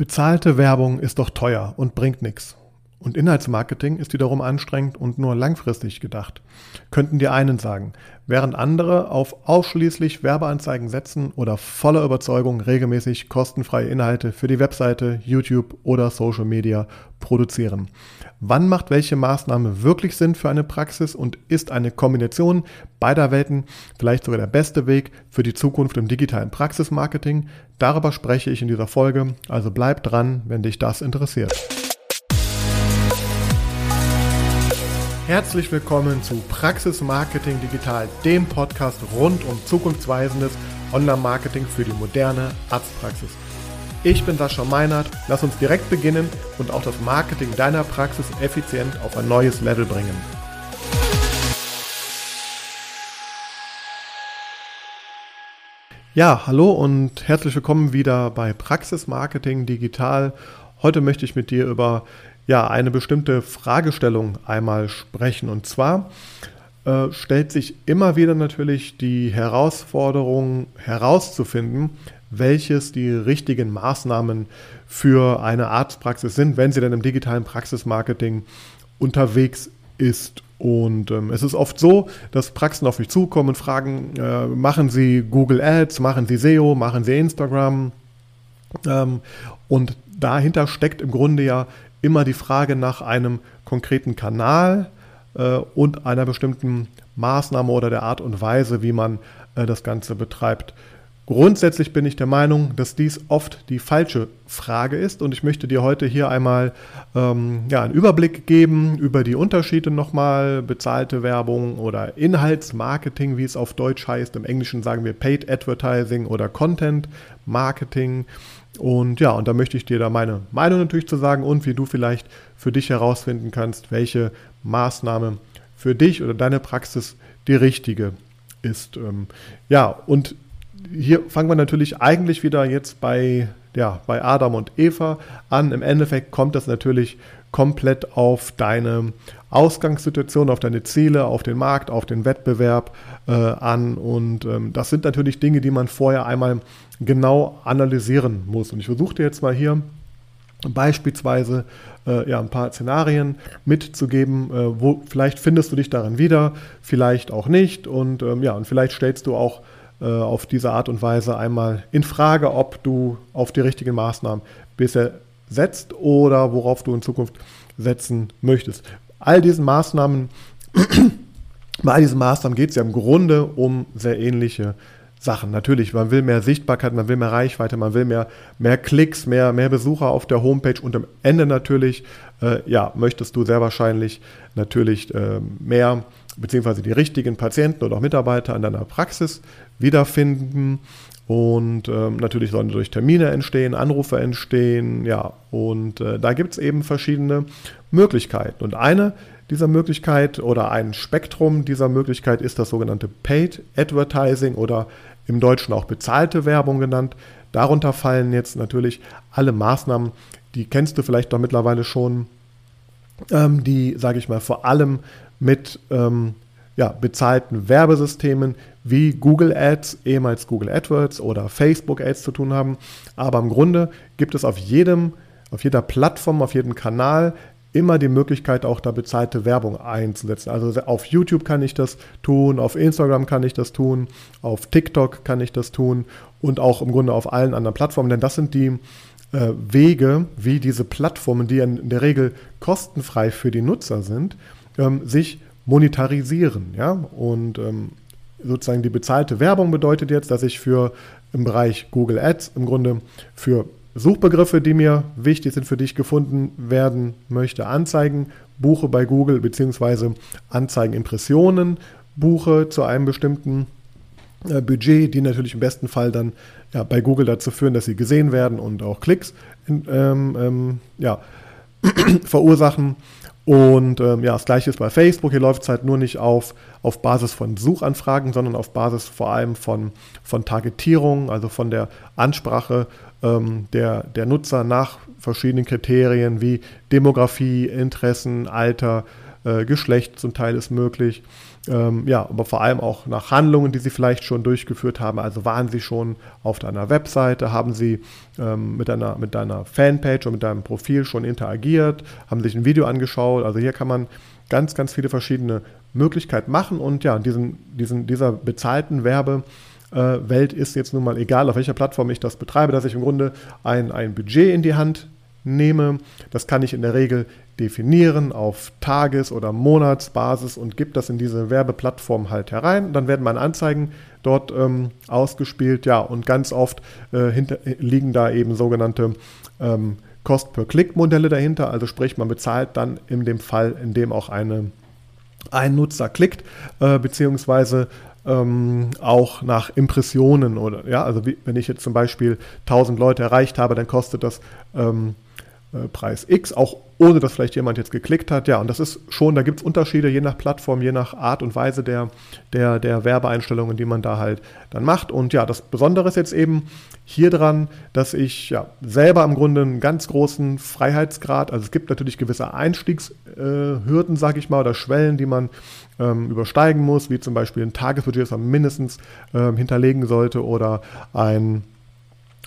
Bezahlte Werbung ist doch teuer und bringt nichts. Und Inhaltsmarketing ist wiederum anstrengend und nur langfristig gedacht. Könnten die einen sagen, während andere auf ausschließlich Werbeanzeigen setzen oder voller Überzeugung regelmäßig kostenfreie Inhalte für die Webseite, YouTube oder Social Media produzieren. Wann macht welche Maßnahme wirklich Sinn für eine Praxis und ist eine Kombination beider Welten vielleicht sogar der beste Weg für die Zukunft im digitalen Praxismarketing? Darüber spreche ich in dieser Folge, also bleib dran, wenn dich das interessiert. Herzlich willkommen zu Praxis Marketing Digital, dem Podcast rund um zukunftsweisendes Online-Marketing für die moderne Arztpraxis. Ich bin Sascha Meinert, lass uns direkt beginnen und auch das Marketing deiner Praxis effizient auf ein neues Level bringen. Ja, hallo und herzlich willkommen wieder bei Praxis Marketing Digital. Heute möchte ich mit dir über ja, eine bestimmte Fragestellung einmal sprechen. Und zwar äh, stellt sich immer wieder natürlich die Herausforderung herauszufinden, welches die richtigen Maßnahmen für eine Arztpraxis sind, wenn sie denn im digitalen Praxismarketing unterwegs ist. Und ähm, es ist oft so, dass Praxen auf mich zukommen und fragen, äh, machen Sie Google Ads, machen Sie SEO, machen Sie Instagram? Ähm, und dahinter steckt im Grunde ja immer die Frage nach einem konkreten Kanal äh, und einer bestimmten Maßnahme oder der Art und Weise, wie man äh, das Ganze betreibt. Grundsätzlich bin ich der Meinung, dass dies oft die falsche Frage ist und ich möchte dir heute hier einmal ähm, ja, einen Überblick geben über die Unterschiede nochmal, bezahlte Werbung oder Inhaltsmarketing, wie es auf Deutsch heißt. Im Englischen sagen wir Paid Advertising oder Content Marketing. Und ja, und da möchte ich dir da meine Meinung natürlich zu sagen und wie du vielleicht für dich herausfinden kannst, welche Maßnahme für dich oder deine Praxis die richtige ist. Ähm, ja, und hier fangen wir natürlich eigentlich wieder jetzt bei, ja, bei Adam und Eva an. Im Endeffekt kommt das natürlich komplett auf deine Ausgangssituation, auf deine Ziele, auf den Markt, auf den Wettbewerb äh, an. Und ähm, das sind natürlich Dinge, die man vorher einmal genau analysieren muss. Und ich versuche dir jetzt mal hier beispielsweise äh, ja, ein paar Szenarien mitzugeben, äh, wo vielleicht findest du dich darin wieder, vielleicht auch nicht. Und ähm, ja, und vielleicht stellst du auch äh, auf diese Art und Weise einmal in Frage, ob du auf die richtigen Maßnahmen bisher setzt oder worauf du in Zukunft setzen möchtest. All diesen Maßnahmen, bei all diesen Maßnahmen geht es ja im Grunde um sehr ähnliche Sachen. Natürlich, man will mehr Sichtbarkeit, man will mehr Reichweite, man will mehr, mehr Klicks, mehr, mehr Besucher auf der Homepage und am Ende natürlich, äh, ja, möchtest du sehr wahrscheinlich natürlich äh, mehr beziehungsweise die richtigen Patienten oder auch Mitarbeiter an deiner Praxis wiederfinden. Und ähm, natürlich sollen durch Termine entstehen, Anrufe entstehen, ja. Und äh, da gibt es eben verschiedene Möglichkeiten. Und eine dieser Möglichkeit oder ein Spektrum dieser Möglichkeit ist das sogenannte Paid Advertising oder im Deutschen auch bezahlte Werbung genannt. Darunter fallen jetzt natürlich alle Maßnahmen, die kennst du vielleicht doch mittlerweile schon, ähm, die, sage ich mal, vor allem mit ähm, ja, bezahlten Werbesystemen wie Google Ads, ehemals Google AdWords oder Facebook Ads zu tun haben. Aber im Grunde gibt es auf jedem, auf jeder Plattform, auf jedem Kanal immer die Möglichkeit, auch da bezahlte Werbung einzusetzen. Also auf YouTube kann ich das tun, auf Instagram kann ich das tun, auf TikTok kann ich das tun und auch im Grunde auf allen anderen Plattformen, denn das sind die äh, Wege, wie diese Plattformen, die in der Regel kostenfrei für die Nutzer sind, ähm, sich monetarisieren. Ja? Und ähm, sozusagen die bezahlte Werbung bedeutet jetzt, dass ich für im Bereich Google Ads im Grunde für Suchbegriffe, die mir wichtig sind, für dich gefunden werden möchte, Anzeigen buche bei Google beziehungsweise Anzeigenimpressionen buche zu einem bestimmten äh, Budget, die natürlich im besten Fall dann ja, bei Google dazu führen, dass sie gesehen werden und auch Klicks ähm, ähm, ja, verursachen. Und ähm, ja, das gleiche ist bei Facebook. Hier läuft es halt nur nicht auf, auf Basis von Suchanfragen, sondern auf Basis vor allem von, von Targetierung, also von der Ansprache ähm, der, der Nutzer nach verschiedenen Kriterien wie Demografie, Interessen, Alter, äh, Geschlecht zum Teil ist möglich. ähm, ja, aber vor allem auch nach Handlungen, die Sie vielleicht schon durchgeführt haben. Also waren Sie schon auf deiner Webseite, haben Sie ähm, mit, deiner, mit deiner Fanpage und mit deinem Profil schon interagiert, haben sich ein Video angeschaut. Also hier kann man ganz, ganz viele verschiedene Möglichkeiten machen und ja, diesen, diesen, dieser bezahlten Werbe Welt ist jetzt nun mal egal, auf welcher Plattform ich das betreibe, dass ich im Grunde ein, ein Budget in die Hand nehme. Das kann ich in der Regel definieren auf Tages- oder Monatsbasis und gebe das in diese Werbeplattform halt herein. Dann werden meine Anzeigen dort ähm, ausgespielt. Ja, und ganz oft äh, hinter, liegen da eben sogenannte ähm, Cost-per-Click-Modelle dahinter. Also sprich, man bezahlt dann in dem Fall, in dem auch eine, ein Nutzer klickt, äh, beziehungsweise ähm, auch nach Impressionen oder ja, also wie, wenn ich jetzt zum Beispiel 1000 Leute erreicht habe, dann kostet das ähm, äh, Preis X, auch ohne dass vielleicht jemand jetzt geklickt hat. Ja, und das ist schon, da gibt es Unterschiede je nach Plattform, je nach Art und Weise der, der, der Werbeeinstellungen, die man da halt dann macht. Und ja, das Besondere ist jetzt eben hier dran, dass ich ja selber im Grunde einen ganz großen Freiheitsgrad, also es gibt natürlich gewisse Einstiegshürden, äh, sage ich mal, oder Schwellen, die man ähm, übersteigen muss, wie zum Beispiel ein Tagesbudget, das man mindestens ähm, hinterlegen sollte oder ein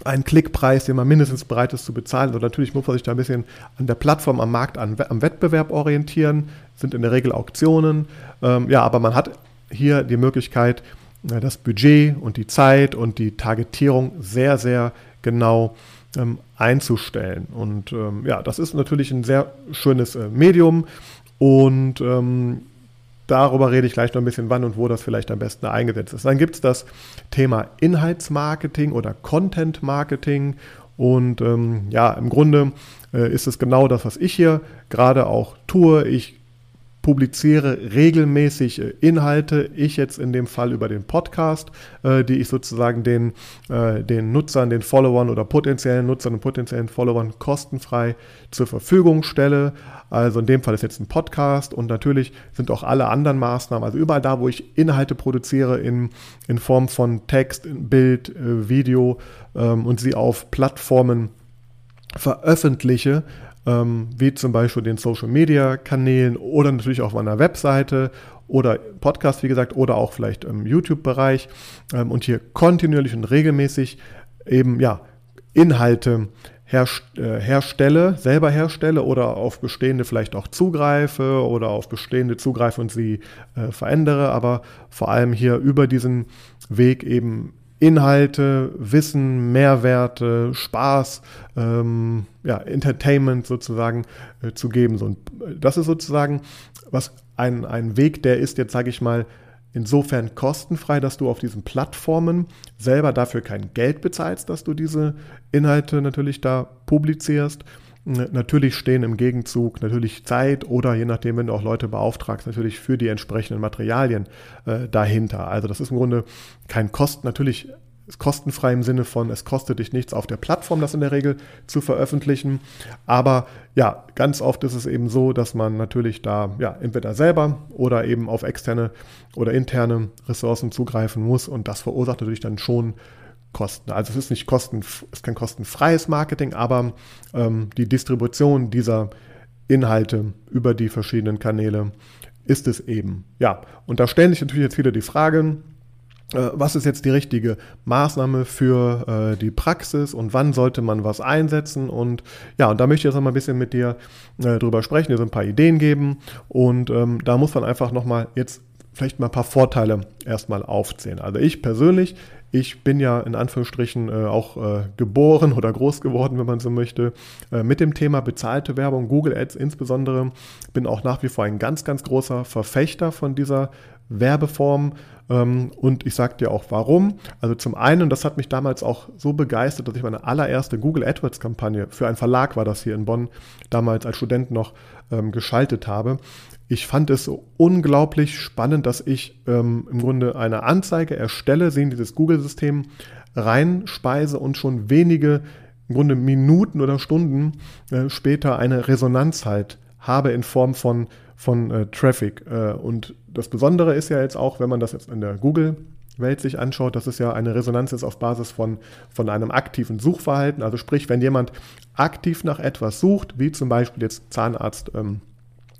einen Klickpreis, den man mindestens bereit ist zu bezahlen. Und natürlich muss man sich da ein bisschen an der Plattform, am Markt, an, am Wettbewerb orientieren. sind in der Regel Auktionen. Ähm, ja, aber man hat hier die Möglichkeit, äh, das Budget und die Zeit und die Targetierung sehr, sehr genau ähm, einzustellen. Und ähm, ja, das ist natürlich ein sehr schönes äh, Medium. Und ähm, Darüber rede ich gleich noch ein bisschen, wann und wo das vielleicht am besten eingesetzt ist. Dann gibt es das Thema Inhaltsmarketing oder Content Marketing. Und ähm, ja, im Grunde äh, ist es genau das, was ich hier gerade auch tue. Ich publiziere regelmäßig äh, Inhalte, ich jetzt in dem Fall über den Podcast, äh, die ich sozusagen den, äh, den Nutzern, den Followern oder potenziellen Nutzern und potenziellen Followern kostenfrei zur Verfügung stelle. Also in dem Fall ist jetzt ein Podcast und natürlich sind auch alle anderen Maßnahmen, also überall da, wo ich Inhalte produziere in, in Form von Text, Bild, Video ähm, und sie auf Plattformen veröffentliche, ähm, wie zum Beispiel den Social Media Kanälen oder natürlich auch auf meiner Webseite oder Podcast, wie gesagt, oder auch vielleicht im YouTube-Bereich. Ähm, und hier kontinuierlich und regelmäßig eben ja Inhalte äh, herstelle, selber herstelle oder auf bestehende vielleicht auch zugreife oder auf bestehende zugreife und sie äh, verändere, aber vor allem hier über diesen Weg eben Inhalte, Wissen, Mehrwerte, Spaß, ähm, ja, Entertainment sozusagen äh, zu geben. Und das ist sozusagen was ein, ein Weg, der ist jetzt, sage ich mal, insofern kostenfrei, dass du auf diesen Plattformen selber dafür kein Geld bezahlst, dass du diese Inhalte natürlich da publizierst Natürlich stehen im Gegenzug natürlich Zeit oder je nachdem, wenn du auch Leute beauftragst, natürlich für die entsprechenden Materialien äh, dahinter. Also das ist im Grunde kein Kosten, natürlich ist kostenfrei im Sinne von, es kostet dich nichts auf der Plattform, das in der Regel zu veröffentlichen. Aber ja, ganz oft ist es eben so, dass man natürlich da ja entweder selber oder eben auf externe oder interne Ressourcen zugreifen muss und das verursacht natürlich dann schon Kosten. Also es ist nicht kosten, ist kein kostenfreies Marketing, aber ähm, die Distribution dieser Inhalte über die verschiedenen Kanäle ist es eben. Ja, und da stellen sich natürlich jetzt wieder die Fragen, äh, was ist jetzt die richtige Maßnahme für äh, die Praxis und wann sollte man was einsetzen und ja, und da möchte ich jetzt noch mal ein bisschen mit dir äh, drüber sprechen, dir so ein paar Ideen geben und ähm, da muss man einfach noch mal jetzt vielleicht mal ein paar Vorteile erstmal aufzählen. Also ich persönlich, ich bin ja in Anführungsstrichen äh, auch äh, geboren oder groß geworden, wenn man so möchte, äh, mit dem Thema bezahlte Werbung, Google Ads insbesondere. Bin auch nach wie vor ein ganz, ganz großer Verfechter von dieser Werbeform. Ähm, und ich sage dir auch warum. Also zum einen, das hat mich damals auch so begeistert, dass ich meine allererste Google AdWords-Kampagne für einen Verlag war das hier in Bonn, damals als Student noch ähm, geschaltet habe. Ich fand es so unglaublich spannend, dass ich ähm, im Grunde eine Anzeige erstelle, sehen dieses Google-System reinspeise und schon wenige im Grunde Minuten oder Stunden äh, später eine Resonanz halt habe in Form von, von äh, Traffic. Äh, und das Besondere ist ja jetzt auch, wenn man das jetzt in der Google Welt sich anschaut, dass es ja eine Resonanz ist auf Basis von, von einem aktiven Suchverhalten. Also sprich, wenn jemand aktiv nach etwas sucht, wie zum Beispiel jetzt Zahnarzt ähm,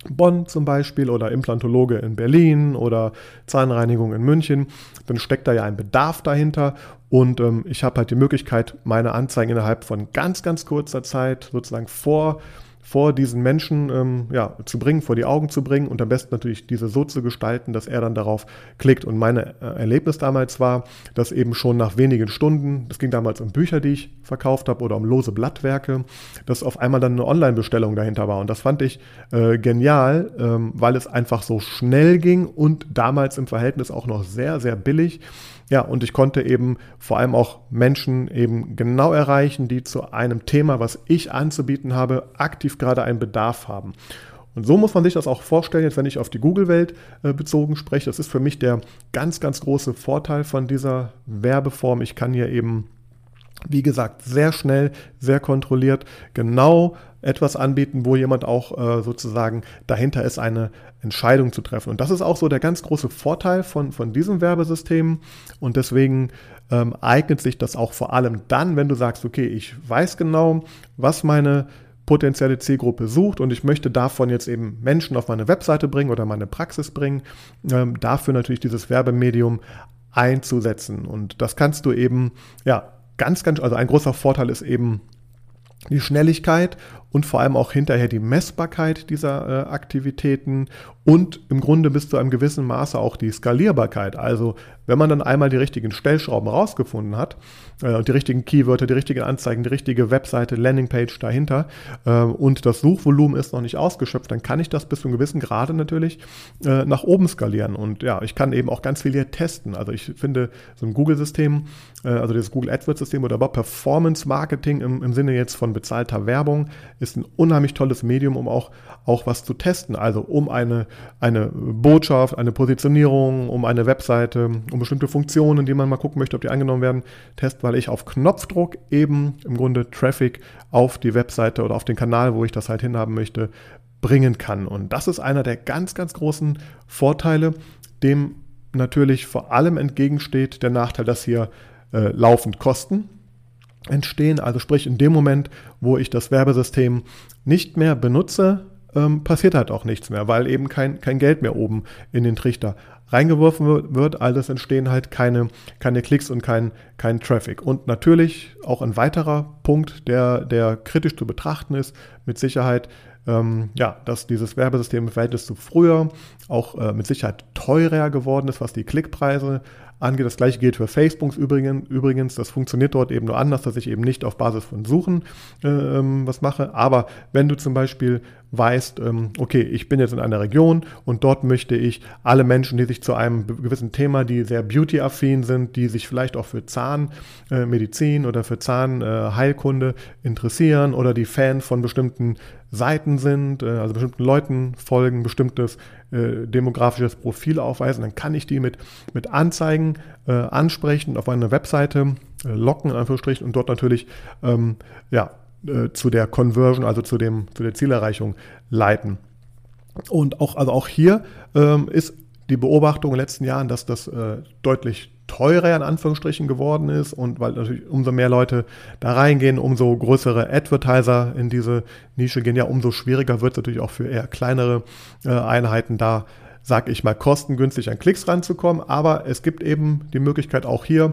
Bonn zum Beispiel oder Implantologe in Berlin oder Zahnreinigung in München, dann steckt da ja ein Bedarf dahinter. Und ähm, ich habe halt die Möglichkeit, meine Anzeigen innerhalb von ganz, ganz kurzer Zeit sozusagen vor vor diesen Menschen ähm, ja, zu bringen, vor die Augen zu bringen und am besten natürlich diese so zu gestalten, dass er dann darauf klickt. Und mein äh, Erlebnis damals war, dass eben schon nach wenigen Stunden, das ging damals um Bücher, die ich verkauft habe oder um lose Blattwerke, dass auf einmal dann eine Online-Bestellung dahinter war. Und das fand ich äh, genial, ähm, weil es einfach so schnell ging und damals im Verhältnis auch noch sehr, sehr billig. Ja, und ich konnte eben vor allem auch Menschen eben genau erreichen, die zu einem Thema, was ich anzubieten habe, aktiv gerade einen Bedarf haben. Und so muss man sich das auch vorstellen, jetzt wenn ich auf die Google-Welt äh, bezogen spreche. Das ist für mich der ganz, ganz große Vorteil von dieser Werbeform. Ich kann hier eben, wie gesagt, sehr schnell, sehr kontrolliert genau etwas anbieten, wo jemand auch äh, sozusagen dahinter ist, eine Entscheidung zu treffen. Und das ist auch so der ganz große Vorteil von, von diesem Werbesystem. Und deswegen ähm, eignet sich das auch vor allem dann, wenn du sagst, okay, ich weiß genau, was meine potenzielle Zielgruppe sucht und ich möchte davon jetzt eben Menschen auf meine Webseite bringen oder meine Praxis bringen, ähm, dafür natürlich dieses Werbemedium einzusetzen. Und das kannst du eben, ja, ganz, ganz, also ein großer Vorteil ist eben die Schnelligkeit und vor allem auch hinterher die Messbarkeit dieser äh, Aktivitäten und im Grunde bis zu einem gewissen Maße auch die Skalierbarkeit. Also wenn man dann einmal die richtigen Stellschrauben rausgefunden hat äh, die richtigen Keywörter, die richtigen Anzeigen, die richtige Webseite, Landingpage dahinter äh, und das Suchvolumen ist noch nicht ausgeschöpft, dann kann ich das bis zu einem gewissen Grade natürlich äh, nach oben skalieren. Und ja, ich kann eben auch ganz viel hier testen. Also ich finde so ein Google-System, äh, also das Google AdWords-System oder überhaupt Performance Marketing im, im Sinne jetzt von bezahlter Werbung ist ein unheimlich tolles Medium, um auch, auch was zu testen. Also um eine eine Botschaft, eine Positionierung, um eine Webseite, um bestimmte Funktionen, die man mal gucken möchte, ob die angenommen werden, test, weil ich auf Knopfdruck eben im Grunde Traffic auf die Webseite oder auf den Kanal, wo ich das halt hinhaben möchte, bringen kann. Und das ist einer der ganz, ganz großen Vorteile, dem natürlich vor allem entgegensteht der Nachteil, dass hier äh, laufend Kosten entstehen. Also sprich in dem Moment, wo ich das Werbesystem nicht mehr benutze, ähm, passiert halt auch nichts mehr, weil eben kein, kein Geld mehr oben in den Trichter reingeworfen wird. Also entstehen halt keine, keine Klicks und kein, kein Traffic. Und natürlich auch ein weiterer Punkt, der, der kritisch zu betrachten ist, mit Sicherheit, ähm, ja, dass dieses Werbesystem im Verhältnis zu früher auch äh, mit Sicherheit teurer geworden ist, was die Klickpreise angeht. Das gleiche gilt für Facebook übrigens. übrigens. Das funktioniert dort eben nur anders, dass ich eben nicht auf Basis von Suchen äh, ähm, was mache. Aber wenn du zum Beispiel weißt, ähm, okay, ich bin jetzt in einer Region und dort möchte ich alle Menschen, die sich zu einem gewissen Thema, die sehr beauty-affin sind, die sich vielleicht auch für Zahnmedizin äh, oder für Zahnheilkunde äh, interessieren oder die Fan von bestimmten Seiten sind, äh, also bestimmten Leuten folgen, bestimmtes äh, demografisches Profil aufweisen, dann kann ich die mit, mit Anzeigen äh, ansprechen, auf eine Webseite äh, locken, in Anführungsstrichen, und dort natürlich ähm, ja, äh, zu der Conversion, also zu, dem, zu der Zielerreichung leiten. Und auch, also auch hier ähm, ist die Beobachtung in den letzten Jahren, dass das äh, deutlich teurer in Anführungsstrichen geworden ist und weil natürlich umso mehr Leute da reingehen, umso größere Advertiser in diese Nische gehen, ja, umso schwieriger wird es natürlich auch für eher kleinere äh, Einheiten da sag ich mal, kostengünstig an Klicks ranzukommen. Aber es gibt eben die Möglichkeit auch hier,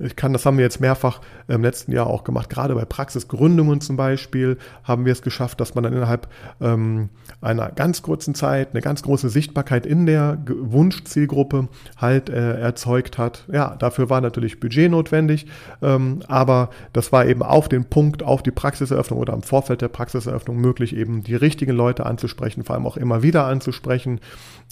ich kann, das haben wir jetzt mehrfach im letzten Jahr auch gemacht, gerade bei Praxisgründungen zum Beispiel, haben wir es geschafft, dass man dann innerhalb ähm, einer ganz kurzen Zeit eine ganz große Sichtbarkeit in der Wunschzielgruppe halt äh, erzeugt hat. Ja, dafür war natürlich Budget notwendig, ähm, aber das war eben auf den Punkt, auf die Praxiseröffnung oder am Vorfeld der Praxiseröffnung möglich, eben die richtigen Leute anzusprechen, vor allem auch immer wieder anzusprechen.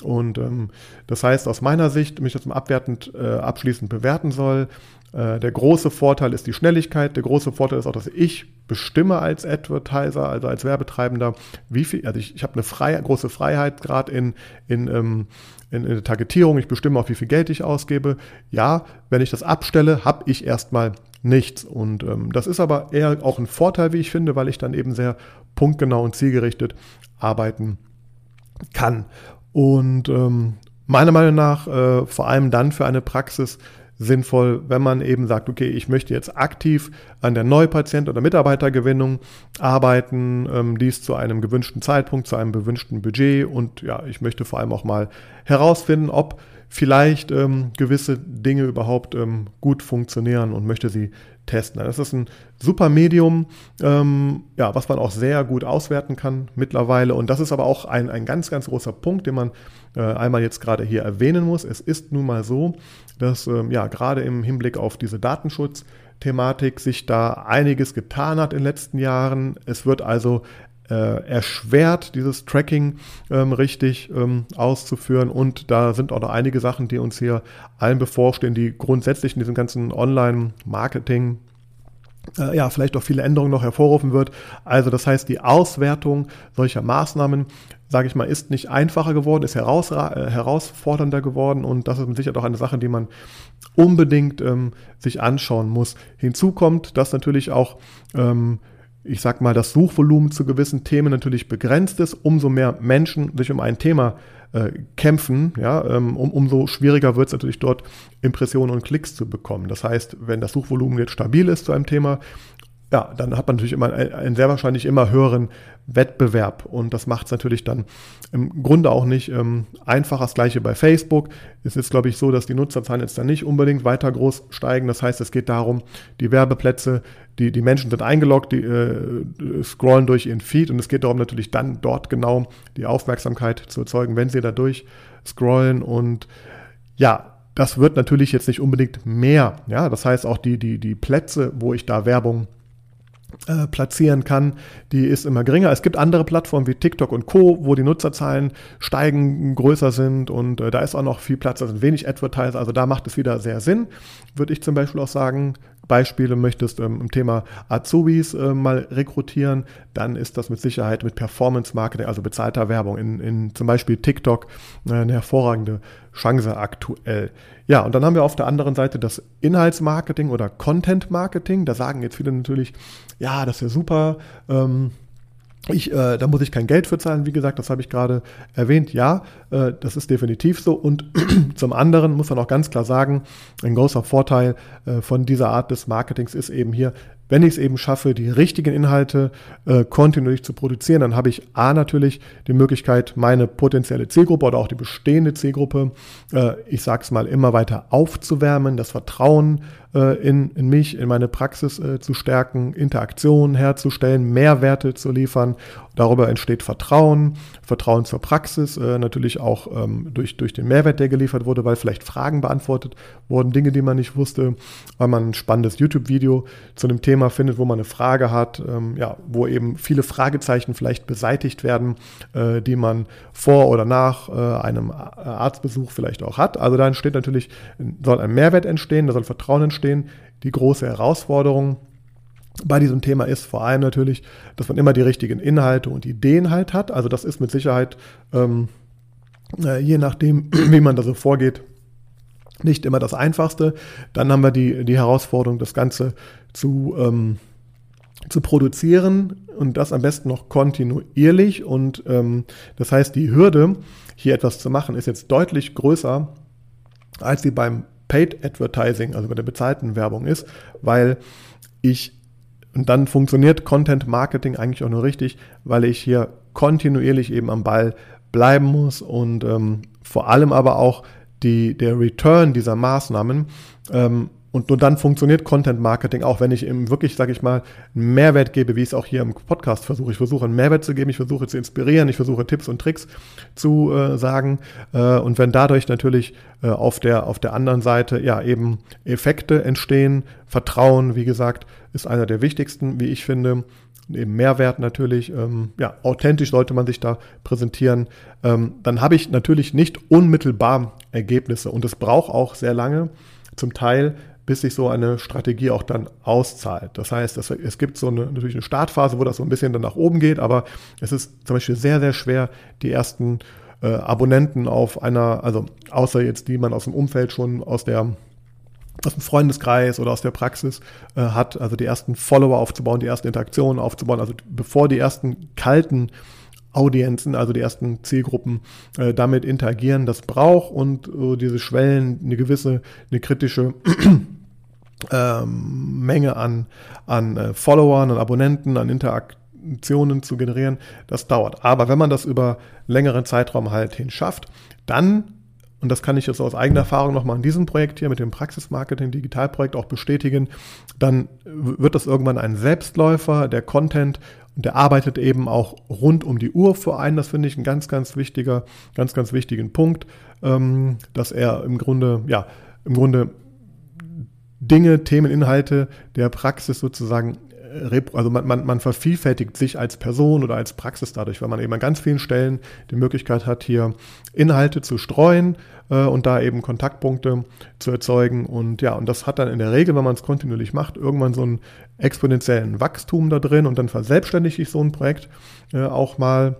Und ähm, das heißt, aus meiner Sicht, wenn ich das mal abwertend äh, abschließend bewerten soll, äh, der große Vorteil ist die Schnelligkeit. Der große Vorteil ist auch, dass ich bestimme als Advertiser, also als Werbetreibender, wie viel, also ich, ich habe eine freie, große Freiheit gerade in, in, ähm, in, in der Targetierung. Ich bestimme auch, wie viel Geld ich ausgebe. Ja, wenn ich das abstelle, habe ich erstmal nichts. Und ähm, das ist aber eher auch ein Vorteil, wie ich finde, weil ich dann eben sehr punktgenau und zielgerichtet arbeiten kann. Und ähm, meiner Meinung nach äh, vor allem dann für eine Praxis sinnvoll, wenn man eben sagt, okay, ich möchte jetzt aktiv an der Neupatient- oder Mitarbeitergewinnung arbeiten, ähm, dies zu einem gewünschten Zeitpunkt, zu einem gewünschten Budget und ja, ich möchte vor allem auch mal herausfinden, ob vielleicht ähm, gewisse Dinge überhaupt ähm, gut funktionieren und möchte sie testen. Das ist ein super Medium, ähm, ja, was man auch sehr gut auswerten kann mittlerweile. Und das ist aber auch ein, ein ganz, ganz großer Punkt, den man äh, einmal jetzt gerade hier erwähnen muss. Es ist nun mal so, dass ähm, ja gerade im Hinblick auf diese Datenschutz-Thematik sich da einiges getan hat in den letzten Jahren. Es wird also äh, erschwert, dieses Tracking ähm, richtig ähm, auszuführen. Und da sind auch noch einige Sachen, die uns hier allen bevorstehen, die grundsätzlich in diesem ganzen Online-Marketing äh, ja, vielleicht auch viele Änderungen noch hervorrufen wird. Also das heißt, die Auswertung solcher Maßnahmen, sage ich mal, ist nicht einfacher geworden, ist heraus, äh, herausfordernder geworden und das ist mit Sicherheit auch eine Sache, die man unbedingt ähm, sich anschauen muss. Hinzu kommt, dass natürlich auch ähm, ich sag mal, das Suchvolumen zu gewissen Themen natürlich begrenzt ist, umso mehr Menschen sich um ein Thema äh, kämpfen, ja, ähm, um, umso schwieriger wird es natürlich dort Impressionen und Klicks zu bekommen. Das heißt, wenn das Suchvolumen jetzt stabil ist zu einem Thema, ja, dann hat man natürlich immer einen sehr wahrscheinlich immer höheren Wettbewerb und das macht es natürlich dann im Grunde auch nicht ähm, einfacher. Das gleiche bei Facebook. Es ist, glaube ich, so, dass die Nutzerzahlen jetzt dann nicht unbedingt weiter groß steigen. Das heißt, es geht darum, die Werbeplätze, die, die Menschen sind eingeloggt, die äh, scrollen durch ihren Feed und es geht darum, natürlich dann dort genau die Aufmerksamkeit zu erzeugen, wenn sie da durch scrollen und ja, das wird natürlich jetzt nicht unbedingt mehr. Ja, das heißt auch die, die, die Plätze, wo ich da Werbung äh, platzieren kann, die ist immer geringer. Es gibt andere Plattformen wie TikTok und Co., wo die Nutzerzahlen steigen, größer sind und äh, da ist auch noch viel Platz, da sind wenig Advertiser, also da macht es wieder sehr Sinn, würde ich zum Beispiel auch sagen. Beispiele möchtest ähm, im Thema Azubis äh, mal rekrutieren, dann ist das mit Sicherheit mit Performance Marketing, also bezahlter Werbung in, in zum Beispiel TikTok äh, eine hervorragende Chance aktuell. Ja, und dann haben wir auf der anderen Seite das Inhaltsmarketing oder Content Marketing. Da sagen jetzt viele natürlich, ja, das ist ja super. Ähm, ich, äh, da muss ich kein Geld für zahlen, wie gesagt, das habe ich gerade erwähnt. Ja, äh, das ist definitiv so. Und zum anderen muss man auch ganz klar sagen, ein großer Vorteil äh, von dieser Art des Marketings ist eben hier, wenn ich es eben schaffe, die richtigen Inhalte äh, kontinuierlich zu produzieren, dann habe ich A natürlich die Möglichkeit, meine potenzielle Zielgruppe oder auch die bestehende Zielgruppe, äh, ich sage es mal, immer weiter aufzuwärmen, das Vertrauen äh, in, in mich, in meine Praxis äh, zu stärken, Interaktionen herzustellen, Mehrwerte zu liefern. Darüber entsteht Vertrauen, Vertrauen zur Praxis, äh, natürlich auch ähm, durch, durch den Mehrwert, der geliefert wurde, weil vielleicht Fragen beantwortet wurden, Dinge, die man nicht wusste, weil man ein spannendes YouTube-Video zu einem Thema findet, wo man eine Frage hat, ähm, ja, wo eben viele Fragezeichen vielleicht beseitigt werden, äh, die man vor oder nach äh, einem Arztbesuch vielleicht auch hat. Also da entsteht natürlich, soll ein Mehrwert entstehen, da soll Vertrauen entstehen stehen. Die große Herausforderung bei diesem Thema ist vor allem natürlich, dass man immer die richtigen Inhalte und Ideen halt hat. Also das ist mit Sicherheit, ähm, äh, je nachdem, wie man da so vorgeht, nicht immer das Einfachste. Dann haben wir die, die Herausforderung, das Ganze zu, ähm, zu produzieren und das am besten noch kontinuierlich. Und ähm, das heißt, die Hürde, hier etwas zu machen, ist jetzt deutlich größer, als sie beim Paid Advertising, also bei der bezahlten Werbung ist, weil ich, und dann funktioniert Content Marketing eigentlich auch nur richtig, weil ich hier kontinuierlich eben am Ball bleiben muss und ähm, vor allem aber auch die, der Return dieser Maßnahmen ähm, und nur dann funktioniert Content Marketing, auch wenn ich ihm wirklich, sage ich mal, einen Mehrwert gebe, wie ich es auch hier im Podcast versuche. Ich versuche einen Mehrwert zu geben, ich versuche zu inspirieren, ich versuche Tipps und Tricks zu äh, sagen. Äh, und wenn dadurch natürlich äh, auf, der, auf der anderen Seite ja eben Effekte entstehen, Vertrauen, wie gesagt, ist einer der wichtigsten, wie ich finde. Eben Mehrwert natürlich, ähm, ja, authentisch sollte man sich da präsentieren. Ähm, dann habe ich natürlich nicht unmittelbar Ergebnisse und es braucht auch sehr lange zum Teil, bis sich so eine Strategie auch dann auszahlt. Das heißt, es, es gibt so eine, natürlich eine Startphase, wo das so ein bisschen dann nach oben geht, aber es ist zum Beispiel sehr, sehr schwer, die ersten äh, Abonnenten auf einer, also außer jetzt die man aus dem Umfeld schon aus der aus dem Freundeskreis oder aus der Praxis äh, hat, also die ersten Follower aufzubauen, die ersten Interaktionen aufzubauen, also bevor die ersten kalten Audienzen, also die ersten Zielgruppen, äh, damit interagieren, das braucht und äh, diese Schwellen eine gewisse, eine kritische ähm, Menge an, an äh, Followern und Abonnenten, an Interaktionen zu generieren, das dauert. Aber wenn man das über längeren Zeitraum halt hin schafft, dann und das kann ich jetzt aus eigener Erfahrung nochmal in diesem Projekt hier mit dem Praxismarketing Digitalprojekt auch bestätigen, dann wird das irgendwann ein Selbstläufer, der Content, und der arbeitet eben auch rund um die Uhr für einen. Das finde ich ein ganz, ganz wichtiger, ganz, ganz wichtigen Punkt, ähm, dass er im Grunde, ja, im Grunde Dinge, Themen, Inhalte der Praxis sozusagen also man, man, man vervielfältigt sich als Person oder als Praxis dadurch, weil man eben an ganz vielen Stellen die Möglichkeit hat, hier Inhalte zu streuen äh, und da eben Kontaktpunkte zu erzeugen. Und ja, und das hat dann in der Regel, wenn man es kontinuierlich macht, irgendwann so einen exponentiellen Wachstum da drin und dann verselbstständigt sich so ein Projekt äh, auch mal.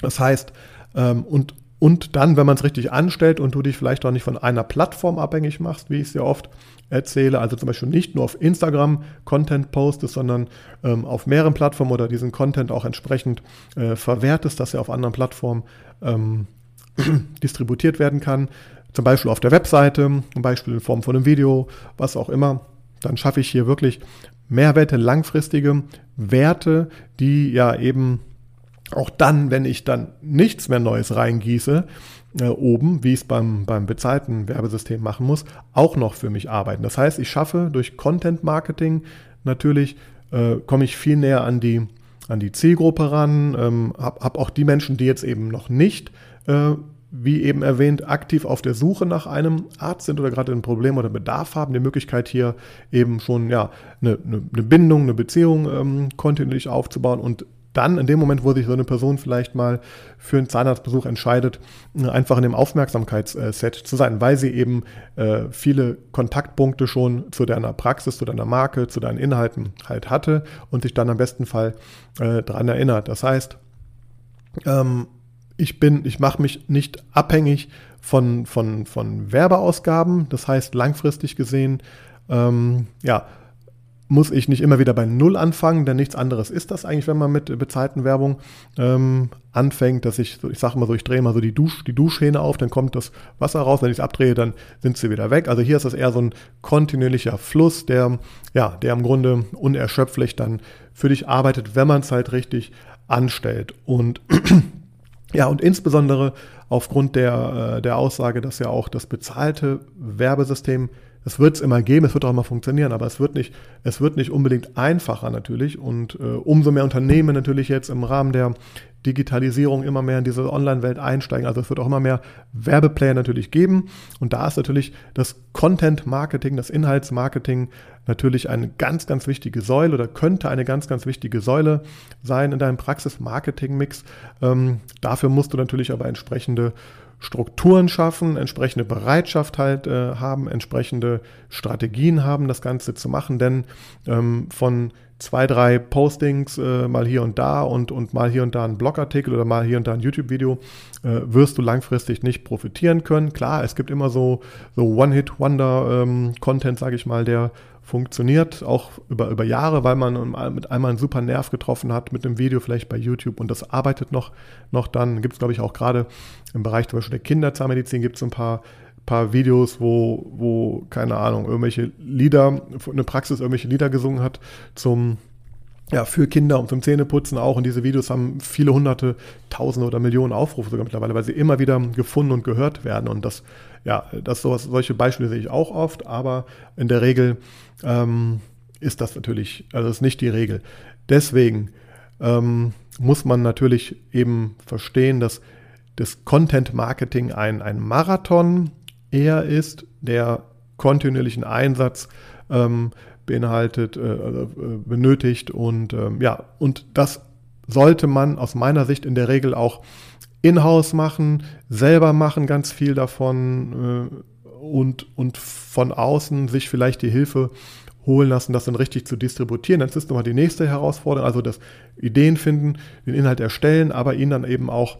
Das heißt, ähm, und und dann, wenn man es richtig anstellt und du dich vielleicht auch nicht von einer Plattform abhängig machst, wie ich es ja oft erzähle, also zum Beispiel nicht nur auf Instagram Content postest, sondern ähm, auf mehreren Plattformen oder diesen Content auch entsprechend äh, verwertest, dass er auf anderen Plattformen ähm, distributiert werden kann. Zum Beispiel auf der Webseite, zum Beispiel in Form von einem Video, was auch immer. Dann schaffe ich hier wirklich Mehrwerte, langfristige Werte, die ja eben auch dann, wenn ich dann nichts mehr Neues reingieße, äh, oben, wie ich es beim, beim bezahlten Werbesystem machen muss, auch noch für mich arbeiten. Das heißt, ich schaffe durch Content Marketing natürlich, äh, komme ich viel näher an die, an die Zielgruppe ran, ähm, habe hab auch die Menschen, die jetzt eben noch nicht, äh, wie eben erwähnt, aktiv auf der Suche nach einem Arzt sind oder gerade ein Problem oder Bedarf haben, die Möglichkeit hier eben schon ja, eine, eine, Bindung, eine Beziehung ähm, kontinuierlich aufzubauen und dann, in dem Moment, wo sich so eine Person vielleicht mal für einen Zahnarztbesuch entscheidet, äh, einfach in dem Aufmerksamkeitsset zu sein, weil sie eben äh, viele Kontaktpunkte schon zu deiner Praxis, zu deiner Marke, zu deinen Inhalten halt hatte und sich dann am besten Fall äh, daran erinnert. Das heißt, ähm, ich bin, ich mache mich nicht abhängig von, von, von Werbeausgaben. Das heißt, langfristig gesehen, ähm, ja, muss ich nicht immer wieder bei Null anfangen, denn nichts anderes ist das eigentlich, wenn man mit bezahlten Werbung ähm, anfängt, dass ich, ich sage mal so, ich drehe mal so die, Dusch, die Duschhähne auf, dann kommt das Wasser raus, wenn ich es abdrehe, dann sind sie wieder weg. Also hier ist das eher so ein kontinuierlicher Fluss, der, ja, der im Grunde unerschöpflich dann für dich arbeitet, wenn man es halt richtig anstellt. Und ja, und insbesondere aufgrund der, äh, der Aussage, dass ja auch das bezahlte Werbesystem es wird es immer geben, es wird auch immer funktionieren, aber es wird nicht, es wird nicht unbedingt einfacher natürlich. Und äh, umso mehr Unternehmen natürlich jetzt im Rahmen der Digitalisierung immer mehr in diese Online-Welt einsteigen. Also es wird auch immer mehr Werbeplayer natürlich geben. Und da ist natürlich das Content-Marketing, das Inhaltsmarketing natürlich eine ganz, ganz wichtige Säule oder könnte eine ganz, ganz wichtige Säule sein in deinem Praxis-Marketing-Mix. Ähm, dafür musst du natürlich aber entsprechende Strukturen schaffen, entsprechende Bereitschaft halt äh, haben, entsprechende Strategien haben, das Ganze zu machen. Denn ähm, von zwei, drei Postings äh, mal hier und da und, und mal hier und da ein Blogartikel oder mal hier und da ein YouTube-Video äh, wirst du langfristig nicht profitieren können. Klar, es gibt immer so, so One-Hit-Wonder-Content, ähm, sage ich mal, der funktioniert auch über, über Jahre, weil man mit einmal einen super Nerv getroffen hat mit einem Video vielleicht bei YouTube und das arbeitet noch, noch dann. Gibt es, glaube ich, auch gerade im Bereich zum Beispiel der Kinderzahnmedizin gibt es ein paar, paar Videos, wo, wo, keine Ahnung, irgendwelche Lieder, eine Praxis irgendwelche Lieder gesungen hat zum ja, für Kinder und zum Zähneputzen auch. Und diese Videos haben viele hunderte, tausende oder Millionen Aufrufe sogar mittlerweile, weil sie immer wieder gefunden und gehört werden. Und das, ja, das sowas, solche Beispiele sehe ich auch oft, aber in der Regel ähm, ist das natürlich, also ist nicht die Regel. Deswegen ähm, muss man natürlich eben verstehen, dass das Content Marketing ein, ein Marathon eher ist, der kontinuierlichen Einsatz ähm, beinhaltet, äh, also, äh, benötigt und ähm, ja, und das sollte man aus meiner Sicht in der Regel auch in-house machen, selber machen ganz viel davon äh, und, und von außen sich vielleicht die Hilfe holen lassen, das dann richtig zu distributieren. Das ist nochmal die nächste Herausforderung, also das Ideen finden, den Inhalt erstellen, aber ihn dann eben auch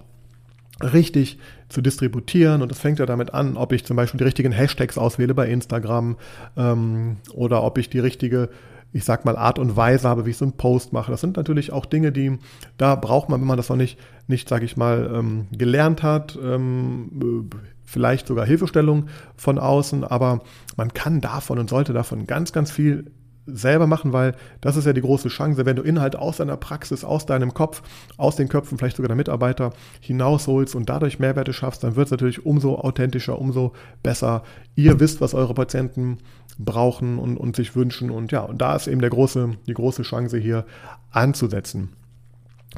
richtig zu distributieren. Und das fängt ja damit an, ob ich zum Beispiel die richtigen Hashtags auswähle bei Instagram ähm, oder ob ich die richtige ich sag mal, Art und Weise habe, wie ich so einen Post mache. Das sind natürlich auch Dinge, die, da braucht man, wenn man das noch nicht, nicht sag ich mal, ähm, gelernt hat, ähm, vielleicht sogar Hilfestellung von außen, aber man kann davon und sollte davon ganz, ganz viel selber machen, weil das ist ja die große Chance, wenn du Inhalte aus deiner Praxis, aus deinem Kopf, aus den Köpfen vielleicht sogar der Mitarbeiter hinausholst und dadurch Mehrwerte schaffst, dann wird es natürlich umso authentischer, umso besser. Ihr wisst, was eure Patienten brauchen und, und sich wünschen und ja, und da ist eben der große, die große Chance hier anzusetzen.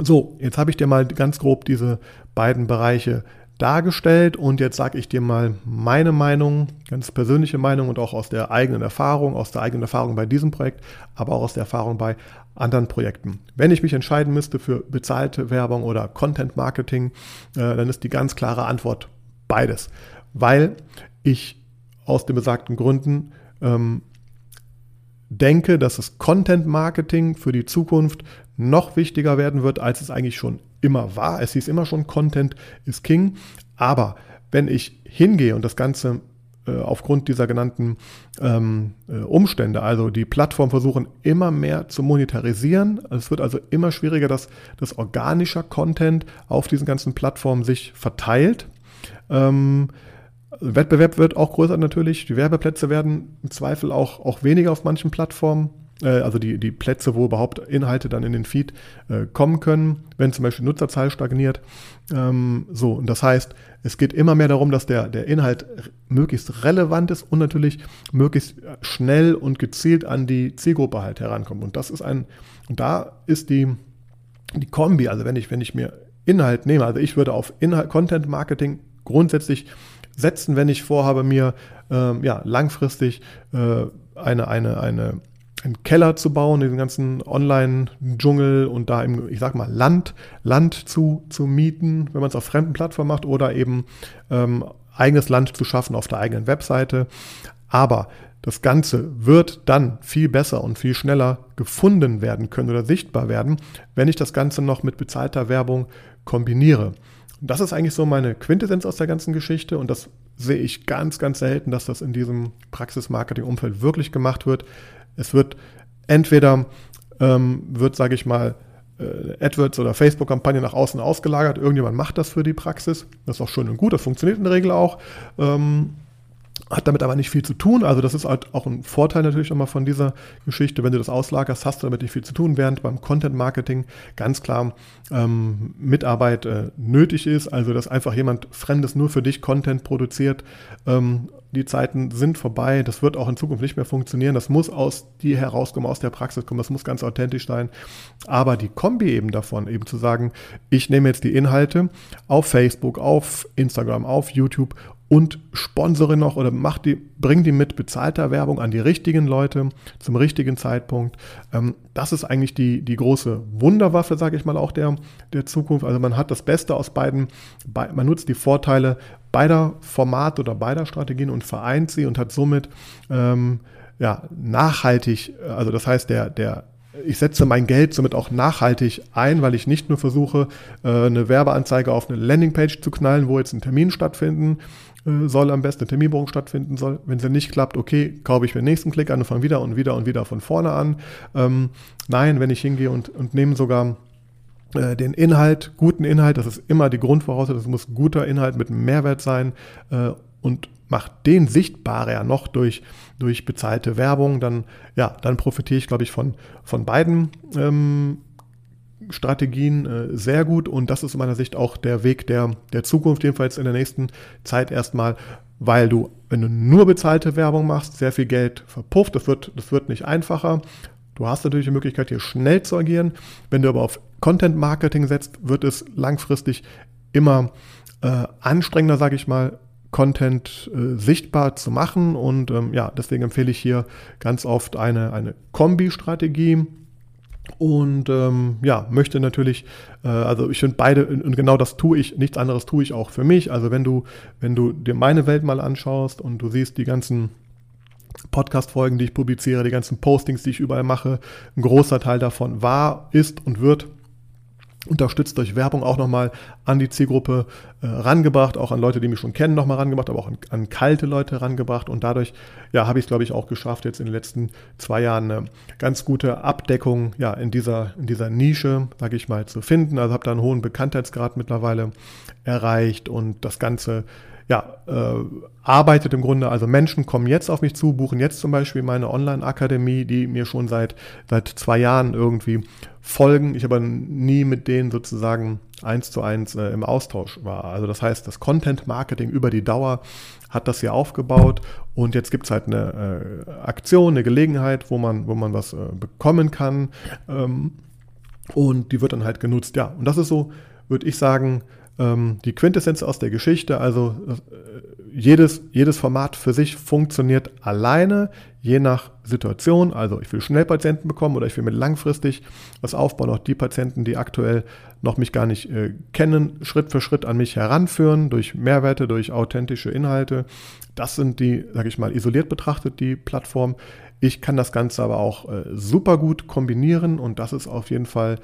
So, jetzt habe ich dir mal ganz grob diese beiden Bereiche dargestellt und jetzt sage ich dir mal meine Meinung, ganz persönliche Meinung und auch aus der eigenen Erfahrung, aus der eigenen Erfahrung bei diesem Projekt, aber auch aus der Erfahrung bei anderen Projekten. Wenn ich mich entscheiden müsste für bezahlte Werbung oder Content Marketing, äh, dann ist die ganz klare Antwort beides, weil ich aus den besagten Gründen ähm, denke, dass das Content Marketing für die Zukunft noch wichtiger werden wird, als es eigentlich schon immer war. Es hieß immer schon, Content ist King. Aber wenn ich hingehe und das Ganze äh, aufgrund dieser genannten ähm, äh, Umstände, also die Plattform versuchen immer mehr zu monetarisieren. Es wird also immer schwieriger, dass das organischer Content auf diesen ganzen Plattformen sich verteilt. Ähm, Wettbewerb wird auch größer natürlich. Die Werbeplätze werden im Zweifel auch, auch weniger auf manchen Plattformen. Äh, also die, die Plätze, wo überhaupt Inhalte dann in den Feed äh, kommen können, wenn zum Beispiel Nutzerzahl stagniert. Ähm, so, und das heißt, es geht immer mehr darum, dass der, der Inhalt möglichst relevant ist und natürlich möglichst schnell und gezielt an die Zielgruppe halt herankommt. Und das ist ein, und da ist die, die Kombi, also wenn ich, wenn ich mir Inhalt nehme, also ich würde auf Inhalt, Content Marketing grundsätzlich setzen, wenn ich vorhabe, mir ähm, ja, langfristig äh, eine, eine, eine einen Keller zu bauen, diesen ganzen Online-Dschungel und da im, ich sag mal, Land, Land zu, zu mieten, wenn man es auf fremden Plattformen macht oder eben ähm, eigenes Land zu schaffen auf der eigenen Webseite. Aber das Ganze wird dann viel besser und viel schneller gefunden werden können oder sichtbar werden, wenn ich das Ganze noch mit bezahlter Werbung kombiniere. Und das ist eigentlich so meine Quintessenz aus der ganzen Geschichte und das sehe ich ganz, ganz selten, dass das in diesem Praxis-Marketing-Umfeld wirklich gemacht wird. Es wird entweder, ähm, wird, sage ich mal, äh, AdWords oder Facebook-Kampagne nach außen ausgelagert. Irgendjemand macht das für die Praxis. Das ist auch schön und gut. Das funktioniert in der Regel auch. Ähm, hat damit aber nicht viel zu tun. Also das ist halt auch ein Vorteil natürlich nochmal von dieser Geschichte. Wenn du das auslagerst, hast du damit nicht viel zu tun, während beim Content Marketing ganz klar ähm, Mitarbeit äh, nötig ist. Also dass einfach jemand Fremdes nur für dich Content produziert. Ähm, die Zeiten sind vorbei. Das wird auch in Zukunft nicht mehr funktionieren. Das muss aus dir herauskommen, aus der Praxis kommen. Das muss ganz authentisch sein. Aber die Kombi eben davon, eben zu sagen, ich nehme jetzt die Inhalte auf Facebook, auf Instagram, auf YouTube und sponsere noch oder mach die, bring die mit bezahlter Werbung an die richtigen Leute zum richtigen Zeitpunkt. Ähm, das ist eigentlich die, die große Wunderwaffe, sage ich mal, auch der, der Zukunft. Also man hat das Beste aus beiden, man nutzt die Vorteile beider Formate oder beider Strategien und vereint sie und hat somit ähm, ja, nachhaltig, also das heißt, der, der ich setze mein Geld somit auch nachhaltig ein, weil ich nicht nur versuche, äh, eine Werbeanzeige auf eine Landingpage zu knallen, wo jetzt ein Termin stattfinden äh, soll, am besten eine Terminbuchung stattfinden soll. Wenn sie nicht klappt, okay, kaufe ich mir den nächsten Klick an und fange wieder und wieder und wieder von vorne an. Ähm, nein, wenn ich hingehe und, und nehme sogar äh, den Inhalt, guten Inhalt, das ist immer die Grundvoraussetzung, das muss guter Inhalt mit Mehrwert sein und macht den sichtbarer noch durch, durch bezahlte Werbung, dann, ja, dann profitiere ich, glaube ich, von, von beiden ähm, Strategien äh, sehr gut und das ist aus meiner Sicht auch der Weg der, der Zukunft, jedenfalls in der nächsten Zeit erstmal, weil du, wenn du nur bezahlte Werbung machst, sehr viel Geld verpufft, das wird, das wird nicht einfacher. Du hast natürlich die Möglichkeit, hier schnell zu agieren. Wenn du aber auf Content Marketing setzt, wird es langfristig immer äh, anstrengender, sage ich mal, Content äh, sichtbar zu machen. Und ähm, ja, deswegen empfehle ich hier ganz oft eine, eine Kombi-Strategie. Und ähm, ja, möchte natürlich, äh, also ich finde beide, und genau das tue ich, nichts anderes tue ich auch für mich. Also wenn du, wenn du dir meine Welt mal anschaust und du siehst die ganzen Podcast-Folgen, die ich publiziere, die ganzen Postings, die ich überall mache, ein großer Teil davon war, ist und wird unterstützt durch Werbung auch nochmal an die Zielgruppe äh, rangebracht, auch an Leute, die mich schon kennen, nochmal rangebracht, aber auch an, an, kalte Leute rangebracht. Und dadurch ja, habe ich es, glaube ich, auch geschafft, jetzt in den letzten zwei Jahren eine ganz gute Abdeckung ja, in, dieser, in dieser Nische, sage ich mal, zu finden. Also habe da einen hohen Bekanntheitsgrad mittlerweile erreicht und das Ganze ja, äh, arbeitet im Grunde, also Menschen kommen jetzt auf mich zu, buchen jetzt zum Beispiel meine Online-Akademie, die mir schon seit, seit zwei Jahren irgendwie folgen. Ich aber nie mit denen sozusagen eins zu eins äh, im Austausch war. Also das heißt, das Content-Marketing über die Dauer hat das hier aufgebaut und jetzt gibt es halt eine äh, Aktion, eine Gelegenheit, wo man, wo man was äh, bekommen kann ähm, und die wird dann halt genutzt. Ja, und das ist so, würde ich sagen, ähm, die Quintessenz aus der Geschichte. Also äh, jedes, jedes Format für sich funktioniert alleine, je nach Situation. Also ich will schnell Patienten bekommen oder ich will mir langfristig was aufbauen, auch die Patienten, die aktuell noch mich gar nicht äh, kennen, Schritt für Schritt an mich heranführen, durch Mehrwerte, durch authentische Inhalte. Das sind die, sage ich mal, isoliert betrachtet, die Plattform. Ich kann das Ganze aber auch äh, super gut kombinieren und das ist auf jeden Fall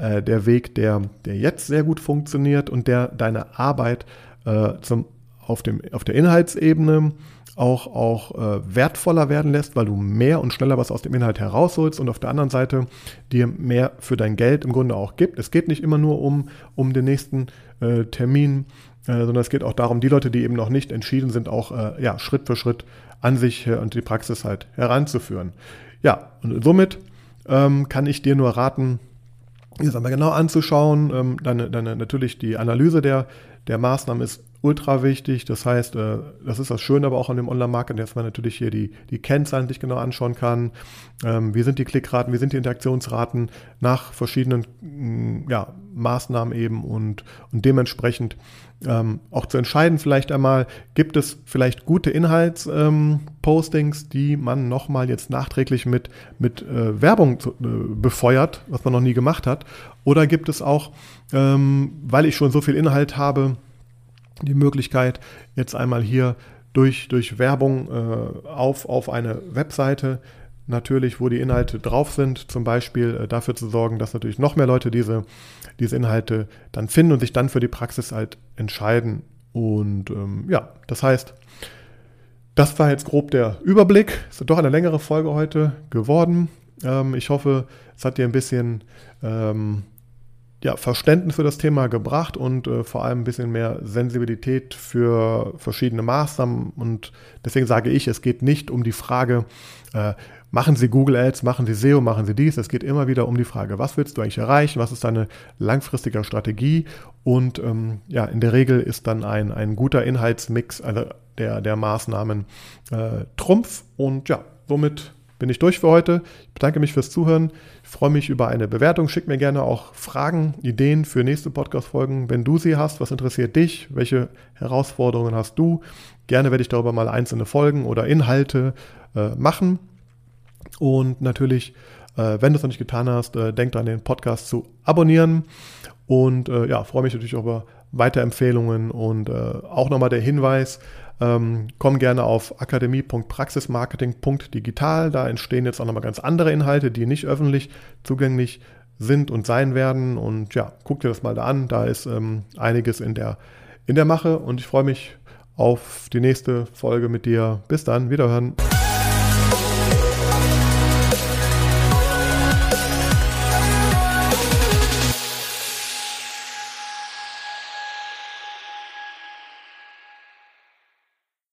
äh, der Weg, der, der jetzt sehr gut funktioniert und der deine Arbeit äh, zum, auf, dem, auf der Inhaltsebene auch, auch äh, wertvoller werden lässt, weil du mehr und schneller was aus dem Inhalt herausholst und auf der anderen Seite dir mehr für dein Geld im Grunde auch gibt. Es geht nicht immer nur um, um den nächsten äh, Termin, äh, sondern es geht auch darum, die Leute, die eben noch nicht entschieden sind, auch äh, ja, Schritt für Schritt an sich äh, und die Praxis halt heranzuführen. Ja, und somit ähm, kann ich dir nur raten, jetzt einmal genau anzuschauen. Ähm, dann, dann natürlich die Analyse der, der Maßnahmen ist ultra wichtig. Das heißt, äh, das ist das Schöne aber auch an dem Online-Marketing, dass man natürlich hier die, die Kennzahlen sich genau anschauen kann. Ähm, wie sind die Klickraten, wie sind die Interaktionsraten nach verschiedenen mm, ja, Maßnahmen eben und, und dementsprechend ähm, auch zu entscheiden, vielleicht einmal, gibt es vielleicht gute Inhaltspostings, ähm, die man nochmal jetzt nachträglich mit, mit äh, Werbung äh, befeuert, was man noch nie gemacht hat, oder gibt es auch, weil ich schon so viel Inhalt habe, die Möglichkeit, jetzt einmal hier durch, durch Werbung äh, auf, auf eine Webseite natürlich, wo die Inhalte drauf sind, zum Beispiel äh, dafür zu sorgen, dass natürlich noch mehr Leute diese, diese Inhalte dann finden und sich dann für die Praxis halt entscheiden. Und ähm, ja, das heißt, das war jetzt grob der Überblick. Es ist doch eine längere Folge heute geworden. Ähm, ich hoffe, es hat dir ein bisschen ähm, ja, Verständnis für das Thema gebracht und äh, vor allem ein bisschen mehr Sensibilität für verschiedene Maßnahmen. Und deswegen sage ich, es geht nicht um die Frage, äh, machen Sie Google Ads, machen Sie SEO, machen Sie dies. Es geht immer wieder um die Frage, was willst du eigentlich erreichen, was ist deine langfristige Strategie? Und ähm, ja, in der Regel ist dann ein, ein guter Inhaltsmix also der, der Maßnahmen äh, Trumpf. Und ja, somit bin ich durch für heute. Ich bedanke mich fürs Zuhören. Ich freue mich über eine Bewertung. Schick mir gerne auch Fragen, Ideen für nächste Podcast-Folgen, wenn du sie hast. Was interessiert dich? Welche Herausforderungen hast du? Gerne werde ich darüber mal einzelne Folgen oder Inhalte äh, machen. Und natürlich, äh, wenn du es noch nicht getan hast, äh, denk daran, den Podcast zu abonnieren. Und äh, ja, freue mich natürlich auch über Weiterempfehlungen und äh, auch nochmal der Hinweis, ähm, komm gerne auf akademie.praxismarketing.digital. Da entstehen jetzt auch nochmal ganz andere Inhalte, die nicht öffentlich zugänglich sind und sein werden. Und ja, guck dir das mal da an. Da ist ähm, einiges in der, in der Mache und ich freue mich auf die nächste Folge mit dir. Bis dann, wiederhören.